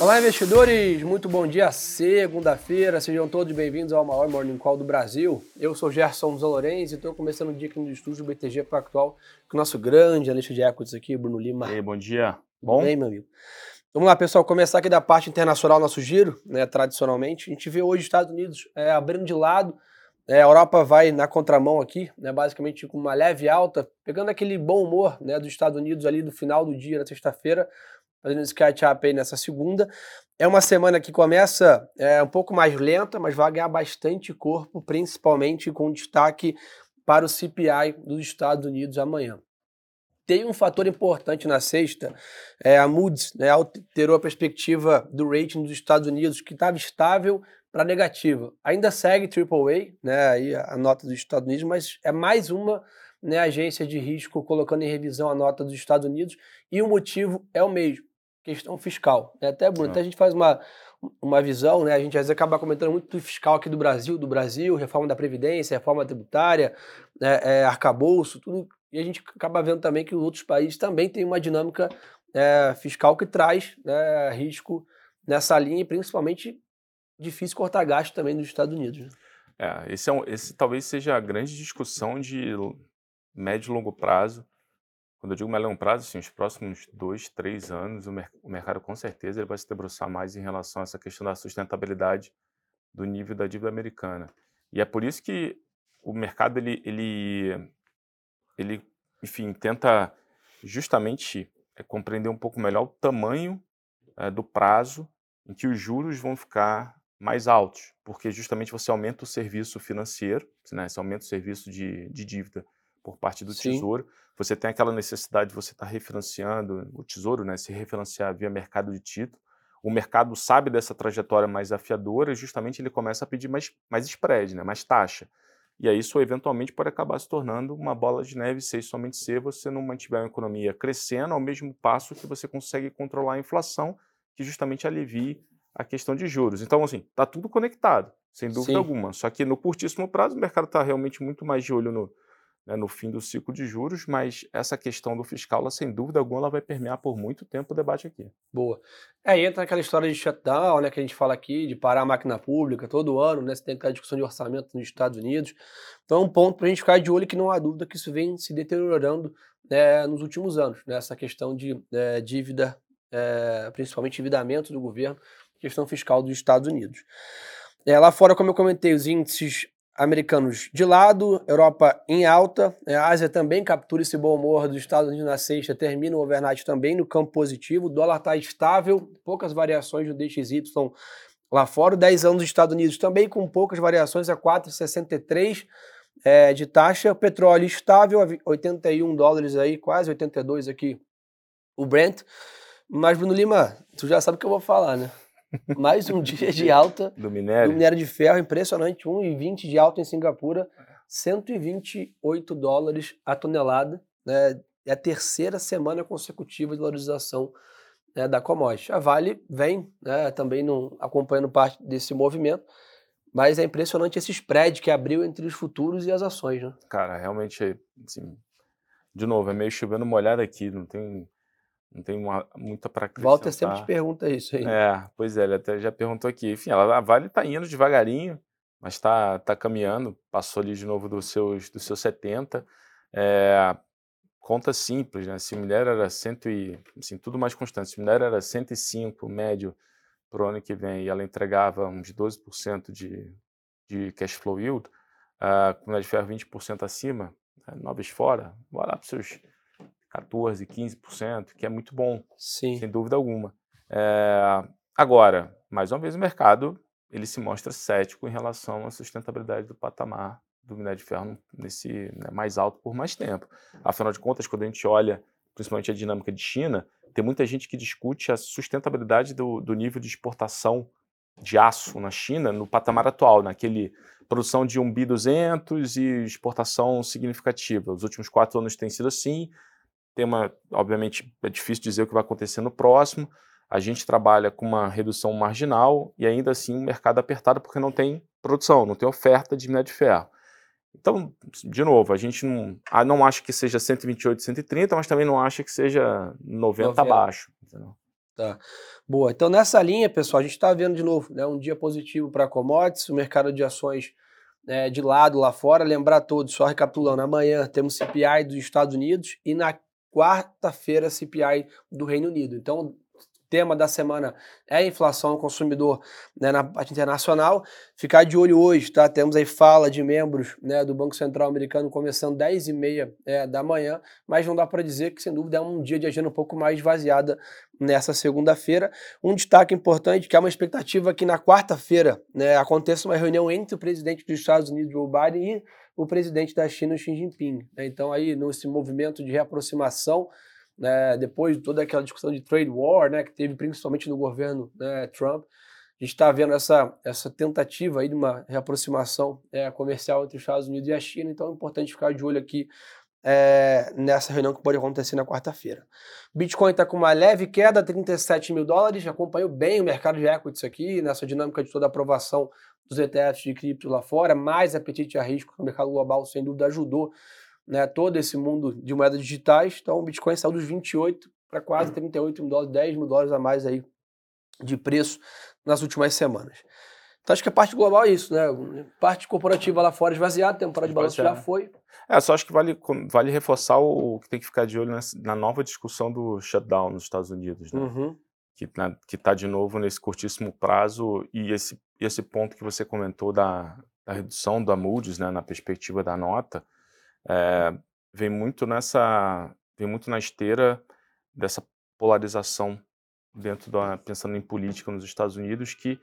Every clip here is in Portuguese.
Olá, investidores! Muito bom dia, segunda-feira. Sejam todos bem-vindos ao maior Morning Call do Brasil. Eu sou Gerson Zalorenz e estou começando o dia aqui no estúdio do BTG Pactual com o nosso grande analista de equities aqui, Bruno Lima. E aí, bom dia. Bom? Bem, meu amigo. Vamos lá, pessoal, começar aqui da parte internacional, nosso giro, né, tradicionalmente. A gente vê hoje os Estados Unidos é, abrindo de lado, é, a Europa vai na contramão aqui, né, basicamente com uma leve alta, pegando aquele bom humor né, dos Estados Unidos ali do final do dia, na sexta-feira, fazendo esse catch-up aí nessa segunda. É uma semana que começa é, um pouco mais lenta, mas vai ganhar bastante corpo, principalmente com destaque para o CPI dos Estados Unidos amanhã. Tem um fator importante na sexta, é, a Moody's né, alterou a perspectiva do rating dos Estados Unidos, que estava estável para negativa. Ainda segue AAA, né, aí a nota dos Estados Unidos, mas é mais uma né, agência de risco colocando em revisão a nota dos Estados Unidos, e o motivo é o mesmo questão fiscal. Né? Até, Bruno, até a gente faz uma, uma visão, né? A gente às vezes acaba comentando muito do fiscal aqui do Brasil, do Brasil, reforma da Previdência, reforma tributária, é, é, arcabouço, tudo. E a gente acaba vendo também que os outros países também têm uma dinâmica é, fiscal que traz né, risco nessa linha, e principalmente difícil cortar gasto também nos Estados Unidos. Né? É, esse, é um, esse talvez seja a grande discussão de médio e longo prazo quando eu digo melhor prazo, assim, os próximos dois, três anos, o, mer o, mercado com certeza ele vai se debruçar mais em relação a essa questão da sustentabilidade do nível da dívida americana. E é por isso que o mercado, ele, ele, ele enfim, tenta justamente é, compreender um pouco melhor o tamanho é, do prazo em que os juros vão ficar mais altos, porque justamente você aumenta o serviço financeiro, né, você aumenta o serviço de, de dívida por parte do Sim. Tesouro. Você tem aquela necessidade de você estar tá refinanciando o Tesouro, né, se refinanciar via mercado de título. O mercado sabe dessa trajetória mais afiadora e justamente ele começa a pedir mais, mais spread, né, mais taxa. E aí isso eventualmente pode acabar se tornando uma bola de neve se somente se você não mantiver a economia crescendo ao mesmo passo que você consegue controlar a inflação, que justamente alivie a questão de juros. Então, assim, está tudo conectado, sem dúvida Sim. alguma. Só que no curtíssimo prazo o mercado está realmente muito mais de olho no, né, no fim do ciclo de juros, mas essa questão do fiscal, ela, sem dúvida alguma, ela vai permear por muito tempo o debate aqui. Boa. É, entra aquela história de shutdown, né, que a gente fala aqui, de parar a máquina pública todo ano, né, você tem aquela discussão de orçamento nos Estados Unidos. Então é um ponto para a gente ficar de olho que não há dúvida que isso vem se deteriorando né, nos últimos anos, né, essa questão de é, dívida, é, principalmente endividamento do governo, questão fiscal dos Estados Unidos. É, lá fora, como eu comentei, os índices americanos de lado, Europa em alta, né, a Ásia também captura esse bom humor dos Estados Unidos na sexta, termina o overnight também no campo positivo, o dólar está estável, poucas variações no DXY lá fora, 10 anos dos Estados Unidos também com poucas variações a 4,63 é, de taxa, petróleo estável a 81 dólares aí, quase 82 aqui o Brent, mas Bruno Lima, tu já sabe o que eu vou falar, né? Mais um dia de alta do minério. do minério de ferro, impressionante, 1,20 de alta em Singapura, 128 dólares a tonelada, né? É a terceira semana consecutiva de valorização né, da commodity. A Vale vem né, também no, acompanhando parte desse movimento, mas é impressionante esse spread que abriu entre os futuros e as ações. Né? Cara, realmente, assim, de novo, é meio chovendo molhado aqui, não tem não tem uma, muita para. Walter sempre te pergunta isso aí. É, pois é, ele até já perguntou aqui. Enfim, a Vale está indo devagarinho, mas está tá caminhando. Passou ali de novo dos seus, dos seus 70. É, conta simples, né? Se mulher era 100 e, assim, tudo mais constante. Se mulher era 105 médio para o ano que vem e ela entregava uns 12% de, de cash flow yield, a de ferro 20% acima, né, novos fora, bora para os seus 14%, 15%, que é muito bom, Sim. sem dúvida alguma. É, agora, mais uma vez, o mercado ele se mostra cético em relação à sustentabilidade do patamar do minério de ferro nesse né, mais alto por mais tempo. Afinal de contas, quando a gente olha principalmente a dinâmica de China, tem muita gente que discute a sustentabilidade do, do nível de exportação de aço na China no patamar atual, naquele produção de 1 bi 200 e exportação significativa. Os últimos quatro anos tem sido assim, tem uma, obviamente, é difícil dizer o que vai acontecer no próximo. A gente trabalha com uma redução marginal e ainda assim um mercado apertado porque não tem produção, não tem oferta de minério de ferro. Então, de novo, a gente não, ah, não acha que seja 128, 130, mas também não acha que seja 90 abaixo. Entendeu? Tá. Boa. Então, nessa linha, pessoal, a gente está vendo de novo né, um dia positivo para commodities, o mercado de ações né, de lado lá fora. Lembrar todos, só recapitulando, amanhã temos CPI dos Estados Unidos e na quarta-feira CPI do Reino Unido. Então, tema da semana é inflação ao consumidor né, na parte internacional. Ficar de olho hoje, tá? Temos aí fala de membros né, do Banco Central americano começando 10 e meia é, da manhã, mas não dá para dizer que, sem dúvida, é um dia de agenda um pouco mais esvaziada nessa segunda-feira. Um destaque importante, que é uma expectativa que na quarta-feira né, aconteça uma reunião entre o presidente dos Estados Unidos, Joe Biden, e o presidente da China, Xi Jinping. Né? Então, aí, nesse movimento de reaproximação, né, depois de toda aquela discussão de trade war, né, que teve principalmente no governo né, Trump, a gente está vendo essa, essa tentativa aí de uma reaproximação é, comercial entre os Estados Unidos e a China, então é importante ficar de olho aqui é, nessa reunião que pode acontecer na quarta-feira. Bitcoin está com uma leve queda, 37 mil dólares, acompanhou bem o mercado de equities aqui, nessa dinâmica de toda a aprovação dos ETFs de cripto lá fora, mais apetite a risco no mercado global, sem dúvida, ajudou né, todo esse mundo de moedas digitais. Então o Bitcoin saiu dos 28 para quase 38 mil dólares, 10 mil dólares a mais aí de preço nas últimas semanas. Então acho que a parte global é isso, né? Parte corporativa lá fora esvaziada, temporada de balanço já foi. É, só acho que vale, vale reforçar o que tem que ficar de olho nessa, na nova discussão do shutdown nos Estados Unidos, né? Uhum. Que está de novo nesse curtíssimo prazo e esse, esse ponto que você comentou da, da redução da Moody's, né, na perspectiva da nota, é, vem muito nessa, vem muito na esteira dessa polarização dentro da, pensando em política nos Estados Unidos, que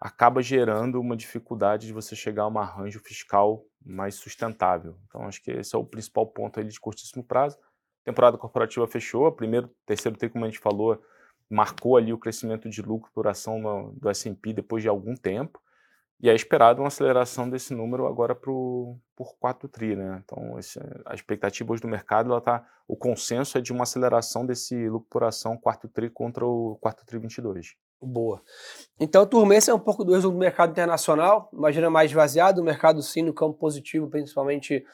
acaba gerando uma dificuldade de você chegar a um arranjo fiscal mais sustentável. Então, acho que esse é o principal ponto aí de curtíssimo prazo. A temporada corporativa fechou, primeiro, terceiro tem como a gente falou, marcou ali o crescimento de lucro por ação no, do S&P depois de algum tempo. E é esperado uma aceleração desse número agora pro, por 4 tri, né? Então, esse, a expectativa hoje do mercado, ela tá, o consenso é de uma aceleração desse lucro por ação 4 tri contra o 4 tri 22. Boa. Então, turma, esse é um pouco do resumo do mercado internacional. Imagina mais esvaziado, o mercado sim no campo positivo, principalmente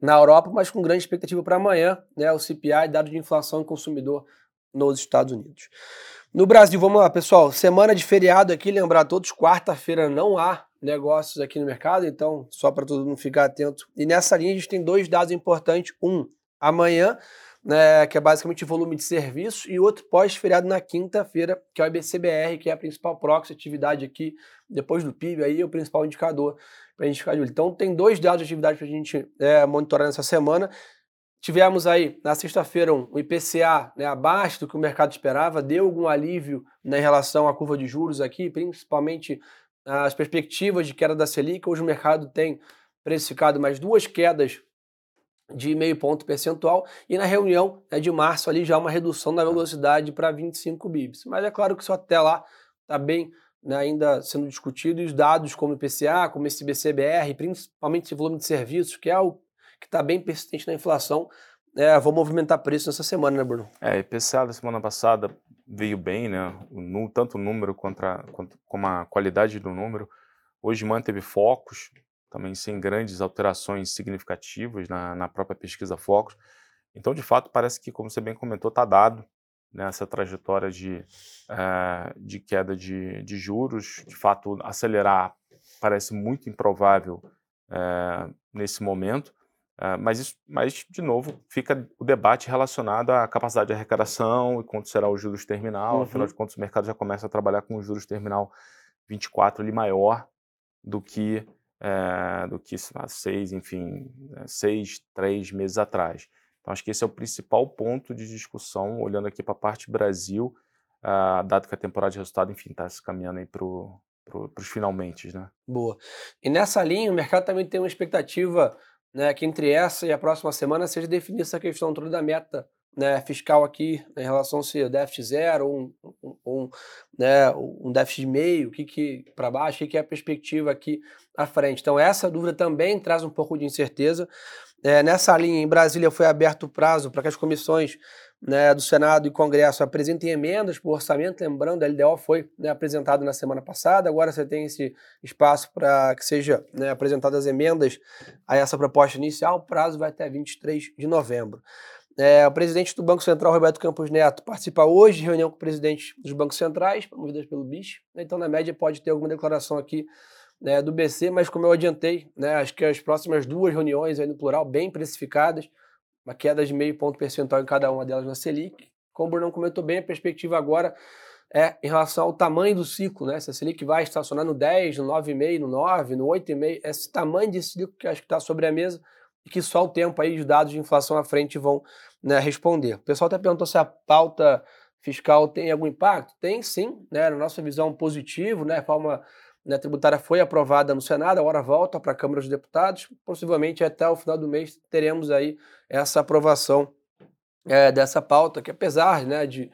na Europa, mas com grande expectativa para amanhã, né? O CPI, dado de inflação e consumidor nos Estados Unidos. No Brasil, vamos lá, pessoal. Semana de feriado aqui, lembrar a todos, quarta-feira não há negócios aqui no mercado, então só para todo mundo ficar atento. E nessa linha a gente tem dois dados importantes. Um, amanhã, né, que é basicamente volume de serviços, e outro pós-feriado na quinta-feira, que é o IBCBR, que é a principal proxy atividade aqui, depois do PIB, aí é o principal indicador para a gente ficar de olho. Então tem dois dados de atividade para a gente é, monitorar nessa semana. Tivemos aí na sexta-feira um IPCA né, abaixo do que o mercado esperava, deu algum alívio né, em relação à curva de juros aqui, principalmente as perspectivas de queda da Selic. Hoje o mercado tem precificado mais duas quedas de meio ponto percentual e na reunião né, de março ali já uma redução da velocidade para 25 bips. Mas é claro que isso até lá está bem né, ainda sendo discutido e os dados como IPCA, como esse BCBR, principalmente esse volume de serviços, que é o que está bem persistente na inflação. É, vou movimentar preço nessa semana, né, Bruno? É, IPCA da semana passada veio bem, né? No, tanto o número quanto a, quanto, como a qualidade do número. Hoje manteve focos, também sem grandes alterações significativas na, na própria pesquisa focos. Então, de fato, parece que, como você bem comentou, está dado nessa né, trajetória de, uh, de queda de, de juros. De fato, acelerar parece muito improvável uh, nesse momento. Uh, mas, isso, mas, de novo, fica o debate relacionado à capacidade de arrecadação e quanto será o juros terminal. Uhum. Afinal de contas, o mercado já começa a trabalhar com o juros terminal 24 ali maior do que é, do que seis, enfim, né, seis, três meses atrás. Então, acho que esse é o principal ponto de discussão, olhando aqui para a parte Brasil, uh, dado que a temporada de resultado, enfim, está se caminhando aí para os finalmente, né? Boa. E nessa linha, o mercado também tem uma expectativa né, que entre essa e a próxima semana seja definida essa questão toda da meta né, fiscal aqui em relação se déficit zero ou um, um, um, né, um déficit meio, o que, que para baixo, o que, que é a perspectiva aqui à frente. Então essa dúvida também traz um pouco de incerteza. É, nessa linha, em Brasília foi aberto o prazo para que as comissões né, do Senado e Congresso apresentem emendas para o orçamento. Lembrando, a LDO foi né, apresentado na semana passada, agora você tem esse espaço para que seja né, apresentadas emendas a essa proposta inicial. O prazo vai até 23 de novembro. É, o presidente do Banco Central, Roberto Campos Neto, participa hoje de reunião com o presidente dos bancos centrais, promovidas pelo BIS. Então, na média, pode ter alguma declaração aqui né, do BC, mas como eu adiantei, né, acho que as próximas duas reuniões, aí no plural, bem precificadas, uma queda de meio ponto percentual em cada uma delas na Selic. Como o Brunão comentou bem, a perspectiva agora é em relação ao tamanho do ciclo, né? Se a Selic vai estacionar no 10, no 9,5, no 9, no 8,5, esse tamanho de ciclo que acho que está sobre a mesa e que só o tempo aí, os dados de inflação à frente vão né, responder. O pessoal até perguntou se a pauta fiscal tem algum impacto. Tem sim, né? Na nossa visão positivo, né? Forma né, tributária foi aprovada no Senado, agora volta para a Câmara dos Deputados. Possivelmente até o final do mês teremos aí essa aprovação é, dessa pauta, que apesar né, de,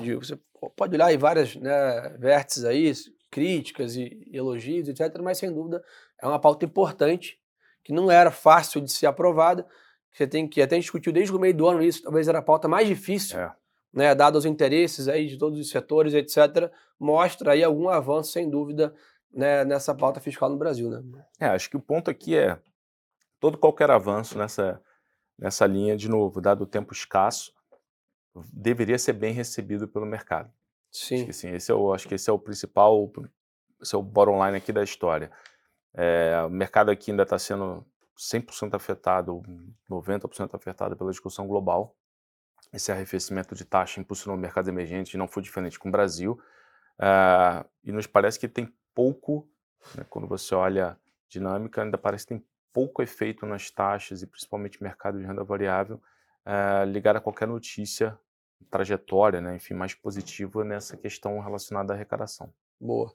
de, Você pode olhar aí várias né, vértices aí, críticas e elogios, etc., mas sem dúvida é uma pauta importante, que não era fácil de ser aprovada. Você tem que até discutiu desde o meio do ano isso, talvez era a pauta mais difícil. É. Né, dado os interesses aí de todos os setores, etc., mostra aí algum avanço, sem dúvida, né, nessa pauta fiscal no Brasil. Né? É, acho que o ponto aqui é todo qualquer avanço nessa, nessa linha, de novo, dado o tempo escasso, deveria ser bem recebido pelo mercado. Sim. Acho que, assim, esse é o, acho que esse é o principal, esse é o bottom line aqui da história. É, o mercado aqui ainda está sendo 100% afetado, 90% afetado pela discussão global. Esse arrefecimento de taxa impulsionou o mercado emergente, não foi diferente com o Brasil. Uh, e nos parece que tem pouco, né, quando você olha dinâmica, ainda parece que tem pouco efeito nas taxas e principalmente mercado de renda variável uh, ligado a qualquer notícia, trajetória, né, enfim, mais positiva nessa questão relacionada à arrecadação. Boa.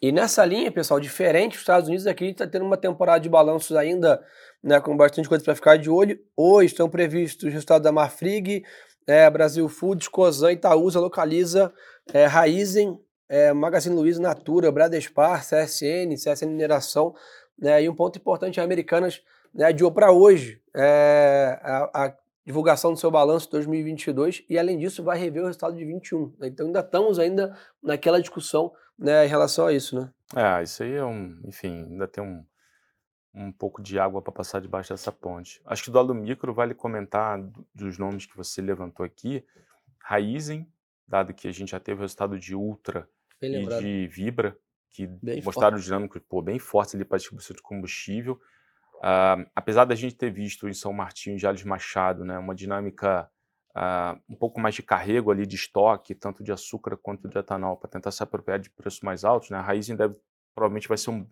E nessa linha, pessoal, diferente dos Estados Unidos, aqui está tendo uma temporada de balanços ainda, né, com bastante coisa para ficar de olho. Hoje estão previstos os resultados da Marfrig, é, Brasil Foods, Cosan, Itaúsa, Localiza, é, Raizen, é, Magazine Luiza, Natura, Bradespar, CSN, CSN Mineração, né, e um ponto importante, a Americanas né, adiou para hoje é, a, a, divulgação do seu balanço 2022 e, além disso, vai rever o resultado de 21. Né, então, ainda estamos ainda naquela discussão né, em relação a isso, né? É, isso aí é um, enfim, ainda tem um, um pouco de água para passar debaixo dessa ponte. Acho que do lado micro vale comentar dos nomes que você levantou aqui, Raizen, dado que a gente já teve o resultado de Ultra e de Vibra, que bem mostraram forte. dinâmicos pô, bem fortes ali para distribuição de combustível. Uh, apesar da gente ter visto em São Martinho e Jales Machado né, uma dinâmica uh, um pouco mais de carrego ali de estoque, tanto de açúcar quanto de etanol, para tentar se apropriar de preços mais altos, né, a Raizen deve, provavelmente vai ser um,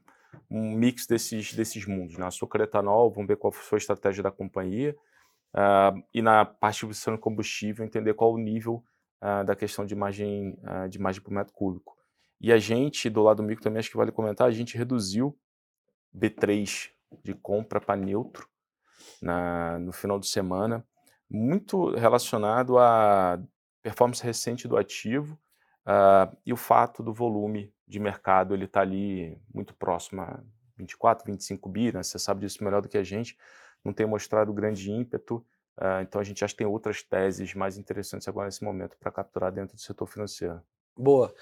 um mix desses, desses mundos. Né, açúcar e etanol, vamos ver qual foi a estratégia da companhia. Uh, e na parte de distribuição de combustível, entender qual o nível uh, da questão de margem, uh, de margem por metro cúbico. E a gente, do lado micro também, acho que vale comentar, a gente reduziu B3 de compra para neutro na, no final de semana, muito relacionado à performance recente do ativo uh, e o fato do volume de mercado ele está ali muito próximo a 24, 25 bi, né? você sabe disso melhor do que a gente, não tem mostrado grande ímpeto, Uh, então a gente acha que tem outras teses mais interessantes agora nesse momento para capturar dentro do setor financeiro. Boa.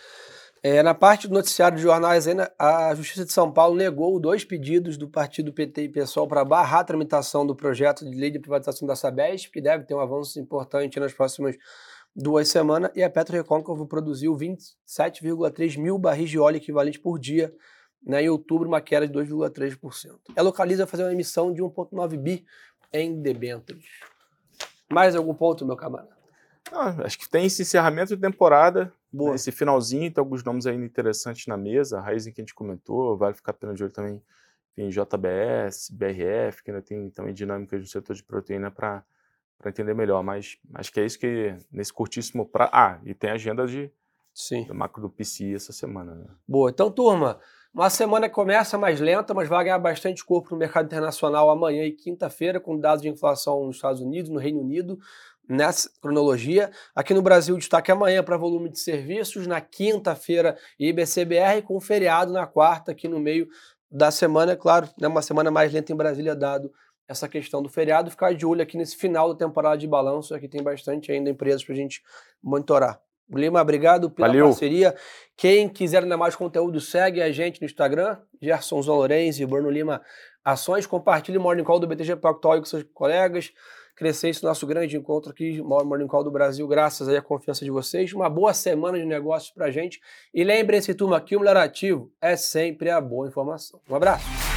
É, na parte do noticiário de jornais, a Justiça de São Paulo negou dois pedidos do partido PT e PSOL para barrar a tramitação do projeto de lei de privatização da Sabesp, que deve ter um avanço importante nas próximas duas semanas, e a Petro Recôncavo produziu 27,3 mil barris de óleo equivalente por dia né, em outubro, uma queda de 2,3%. Ela localiza fazer uma emissão de 1,9 bi em debêntures. Mais algum ponto, meu camarada? Ah, acho que tem esse encerramento de temporada, Boa. Né, esse finalzinho, tem alguns nomes ainda interessantes na mesa, a Raizen que a gente comentou, vale ficar pena de olho também em JBS, BRF, que ainda tem também dinâmicas no setor de proteína para entender melhor, mas acho que é isso que nesse curtíssimo pra... Ah, e tem agenda de Sim. do macro do PCI essa semana. Né? Boa, então turma, uma semana que começa mais lenta, mas vai ganhar bastante corpo no mercado internacional amanhã e quinta-feira, com dados de inflação nos Estados Unidos, no Reino Unido, nessa cronologia. Aqui no Brasil, destaque amanhã para volume de serviços, na quinta-feira, IBCBR, com feriado na quarta, aqui no meio da semana, é claro, né, uma semana mais lenta em Brasília, dado essa questão do feriado. Ficar de olho aqui nesse final da temporada de balanço, aqui tem bastante ainda empresas para a gente monitorar. Lima, obrigado pela Valeu. parceria. Quem quiser ainda mais conteúdo, segue a gente no Instagram, Gerson Zon Lourenço e Bruno Lima Ações. Compartilhe o Morning Call do BTG Pactual com seus colegas. crescer esse nosso grande encontro aqui, Morning Call do Brasil, graças à confiança de vocês. Uma boa semana de negócios pra gente. E lembrem-se, turma, que o melhor ativo é sempre a boa informação. Um abraço.